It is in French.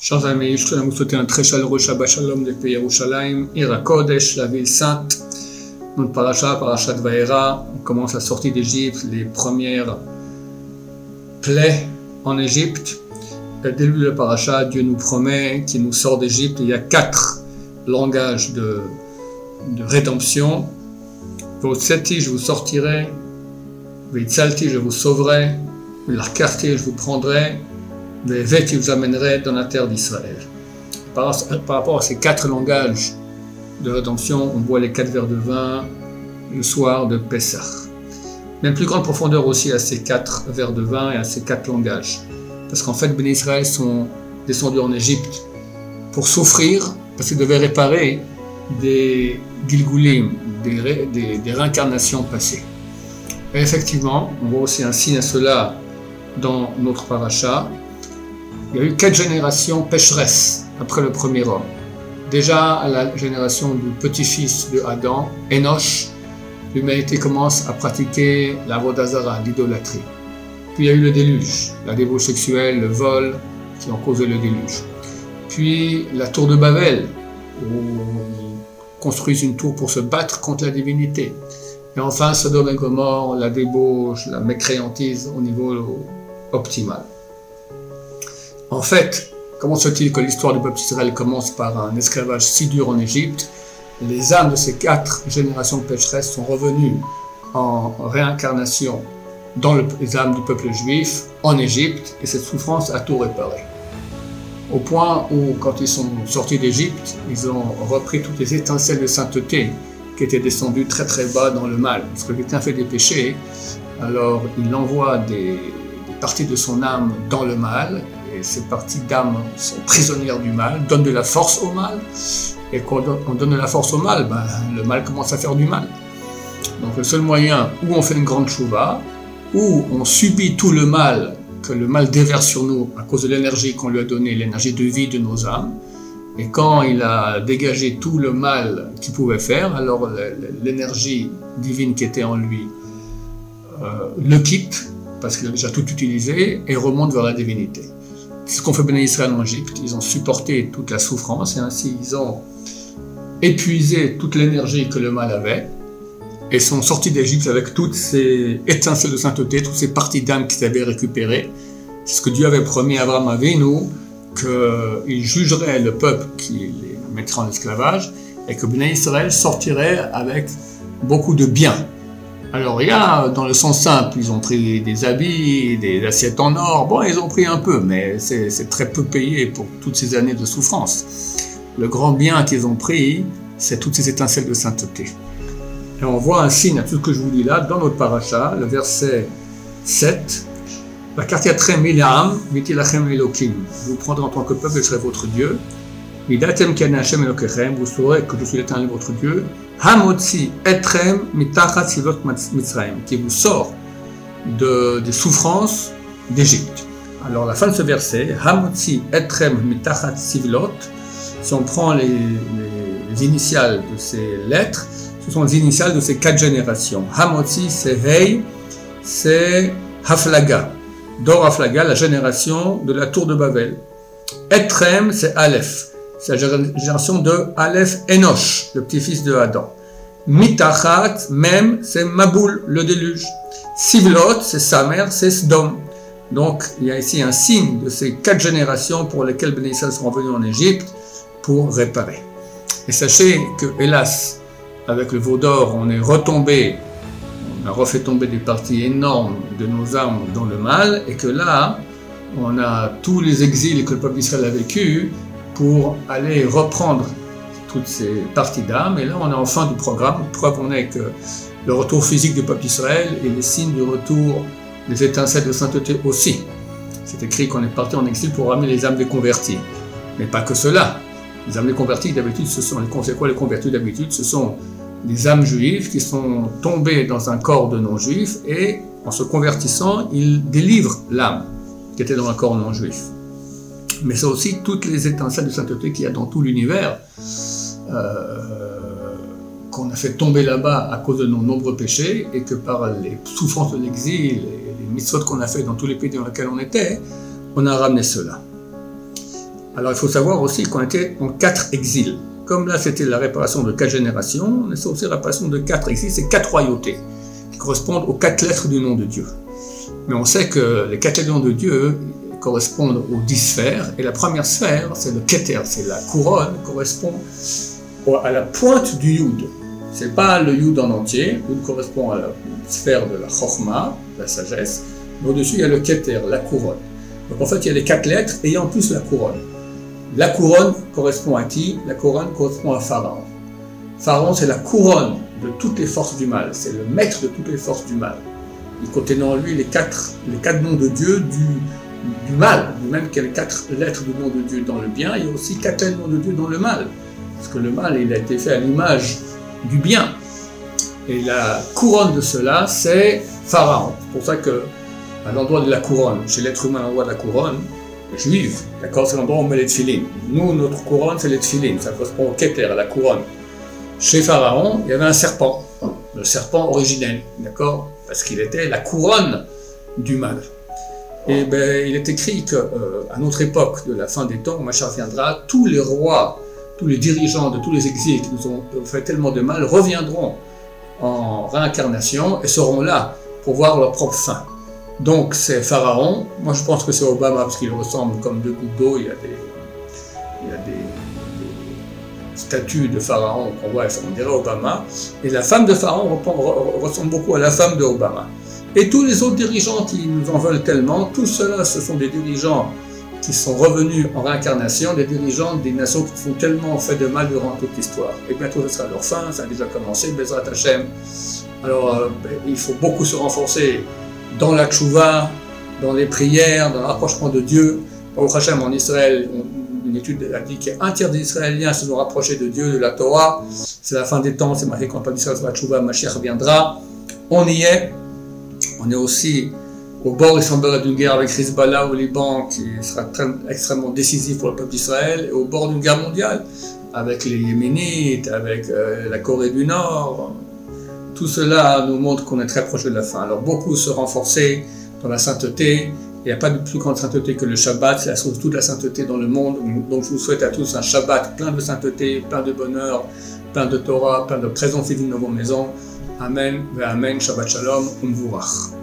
Chers amis, je voudrais vous souhaiter un très chaleureux Shabbat Shalom du pays Yerushalayim, Ira Kodesh, la ville sainte. Notre paracha, parachat Vaera, on commence la sortie d'Égypte, les premières plaies en Égypte. Dès le début de la paracha, Dieu nous promet qu'il nous sort d'Égypte. Il y a quatre langages de, de rédemption. Votseti, je vous sortirai. Vitsalti, je vous sauverai. L'arkarti, je vous prendrai les vêtements qui vous amènerait dans la terre d'Israël. Par, rapport à ces quatre langages de rédemption, on boit les quatre verres de vin le soir de Pessah. Mais une plus grande profondeur aussi à ces quatre verres de vin et à ces quatre langages. Parce qu'en fait, Béni Israël sont descendus en Égypte pour souffrir, parce qu'ils devaient réparer des gilgulim, des réincarnations passées. Et effectivement, on voit aussi un signe à cela dans notre paracha, il y a eu quatre générations pécheresses après le premier homme. Déjà à la génération du petit-fils de Adam, Enoch, l'humanité commence à pratiquer la vodazara, l'idolâtrie. Puis il y a eu le déluge, la débauche sexuelle, le vol qui ont causé le déluge. Puis la tour de Babel, où ils construisent une tour pour se battre contre la divinité. Et enfin Sodome et Gomorre, la débauche, la mécréantise au niveau optimal. En fait, comment se fait-il que l'histoire du peuple d'Israël commence par un esclavage si dur en Égypte? Les âmes de ces quatre générations pécheresses sont revenues en réincarnation dans les âmes du peuple juif en Égypte et cette souffrance a tout réparé. Au point où, quand ils sont sortis d'Égypte, ils ont repris toutes les étincelles de sainteté qui étaient descendues très très bas dans le mal. Parce que quelqu'un fait des péchés, alors il envoie des parties de son âme dans le mal ces parties d'âme sont prisonnières du mal, donnent de la force au mal. Et quand on donne de la force au mal, ben, le mal commence à faire du mal. Donc le seul moyen où on fait une grande chouva, où on subit tout le mal que le mal déverse sur nous à cause de l'énergie qu'on lui a donnée, l'énergie de vie de nos âmes, et quand il a dégagé tout le mal qu'il pouvait faire, alors l'énergie divine qui était en lui euh, le quitte, parce qu'il a déjà tout utilisé, et remonte vers la divinité. Ce qu'ont fait Béné Israël en Égypte. Ils ont supporté toute la souffrance et ainsi ils ont épuisé toute l'énergie que le mal avait et sont sortis d'Égypte avec toutes ces étincelles de sainteté, toutes ces parties d'âme qu'ils avaient récupérées. C'est ce que Dieu avait promis à Abraham Avinu, qu'il jugerait le peuple qui les mettrait en esclavage et que Béné Israël sortirait avec beaucoup de biens. Alors il y a, dans le sens simple, ils ont pris des habits, des assiettes en or, bon, ils ont pris un peu, mais c'est très peu payé pour toutes ces années de souffrance. Le grand bien qu'ils ont pris, c'est toutes ces étincelles de sainteté. Et on voit un signe à tout ce que je vous dis là, dans notre paracha, le verset 7, la Elohim. Vous prendrez en tant que peuple, je serai votre Dieu. Vous saurez que je suis l'éternel votre Dieu. Hamotzi etrem mitachat sivot mitzrayim, qui vous sort de, des souffrances d'Égypte. Alors la fin de ce verset, Hamotzi etrem mitachat sivlot, si on prend les, les, initiales de ces lettres, ce sont les initiales de ces quatre générations. Hamotzi, c'est Hei, c'est Haflaga. Dor Haflaga, la génération de la tour de Babel. Etrem, c'est Aleph c'est la génération de Aleph Enoch, le petit-fils de Adam. Mitachat, même, c'est Maboul, le déluge. Sivlot, c'est sa mère, c'est Sdom. Donc, il y a ici un signe de ces quatre générations pour lesquelles Ben Israël sont venus en Égypte pour réparer. Et sachez que, hélas, avec le veau d'or, on est retombé, on a refait tomber des parties énormes de nos âmes dans le mal, et que là, on a tous les exils que le peuple d'Israël a vécu, pour aller reprendre toutes ces parties d'âme. Et là, on est en fin du programme. Preuve on est que le retour physique du peuple d'Israël est le signe du retour des étincelles de sainteté aussi. C'est écrit qu'on est parti en exil pour ramener les âmes des convertis. Mais pas que cela. Les âmes des convertis, d'habitude, ce sont les quoi les convertis d'habitude? Ce sont des âmes juives qui sont tombées dans un corps de non-juifs et en se convertissant, ils délivrent l'âme qui était dans un corps non-juif mais c'est aussi toutes les étincelles de sainteté qu'il y a dans tout l'univers, euh, qu'on a fait tomber là-bas à cause de nos nombreux péchés, et que par les souffrances de l'exil et les mitzvot qu'on a fait dans tous les pays dans lesquels on était, on a ramené cela. Alors il faut savoir aussi qu'on était en quatre exils. Comme là c'était la réparation de quatre générations, on est aussi la réparation de quatre exils, c'est quatre royautés qui correspondent aux quatre lettres du nom de Dieu. Mais on sait que les quatre lettres du nom de Dieu correspondent aux dix sphères, et la première sphère, c'est le Keter, c'est la couronne, correspond à la pointe du Yud. C'est pas le Yud en entier, Yud correspond à la sphère de la Chorma, la sagesse, mais au-dessus il y a le Keter, la couronne. Donc en fait il y a les quatre lettres et en plus la couronne. La couronne correspond à qui? La couronne correspond à Pharaon. Pharaon c'est la couronne de toutes les forces du mal, c'est le maître de toutes les forces du mal. Il contient en lui les quatre, les quatre noms de Dieu du, du mal, même qu'il y a quatre lettres du nom de Dieu dans le bien, il y a aussi quatre noms de Dieu dans le mal. Parce que le mal, il a été fait à l'image du bien. Et la couronne de cela, c'est Pharaon. C'est pour ça que, à l'endroit de la couronne, chez l'être humain, à l'endroit de la couronne, juive, d'accord, c'est l'endroit où on met les tfilines. Nous, notre couronne, c'est les tfilines. Ça correspond au keter, à la couronne. Chez Pharaon, il y avait un serpent, le serpent originel, d'accord, parce qu'il était la couronne du mal. Et ben, il est écrit qu'à euh, notre époque, de la fin des temps, Machar viendra, tous les rois tous les dirigeants de tous les exils qui nous ont fait tellement de mal reviendront en réincarnation et seront là pour voir leur propre fin. Donc c'est Pharaon, moi je pense que c'est Obama parce qu'il ressemble comme deux gouttes d'eau, il y a des, des, statues de Pharaon qu'on voit, on dirait Obama, et la femme de Pharaon ressemble beaucoup à la femme de Obama. Et tous les autres dirigeants qui nous en veulent tellement, tous ceux-là, ce sont des dirigeants qui sont revenus en réincarnation, des dirigeants des nations qui font tellement fait de mal durant toute l'histoire. Et bientôt, ce sera leur fin, ça a déjà commencé, Bezrat Hashem. Alors, euh, il faut beaucoup se renforcer dans la tchouva, dans les prières, dans le rapprochement de Dieu. Au Hashem, en Israël, une étude a dit qu'il y a un tiers des Israéliens se sont rapprochés de Dieu, de la Torah. C'est la fin des temps, c'est marqué quand on Israël la tchouva, Mashiach reviendra. On y est. On est aussi au bord, il semblerait d'une guerre avec Hezbollah au Liban qui sera extrêmement décisif pour le peuple d'Israël, et au bord d'une guerre mondiale avec les Yéménites, avec euh, la Corée du Nord. Tout cela nous montre qu'on est très proche de la fin. Alors beaucoup se renforcer dans la sainteté. Il n'y a pas de plus grande sainteté que le Shabbat, source de toute la sainteté dans le monde. Donc je vous souhaite à tous un Shabbat plein de sainteté, plein de bonheur, plein de Torah, plein de présence divine dans vos maisons. Amen, Amen, Shabbat Shalom, Umvurach.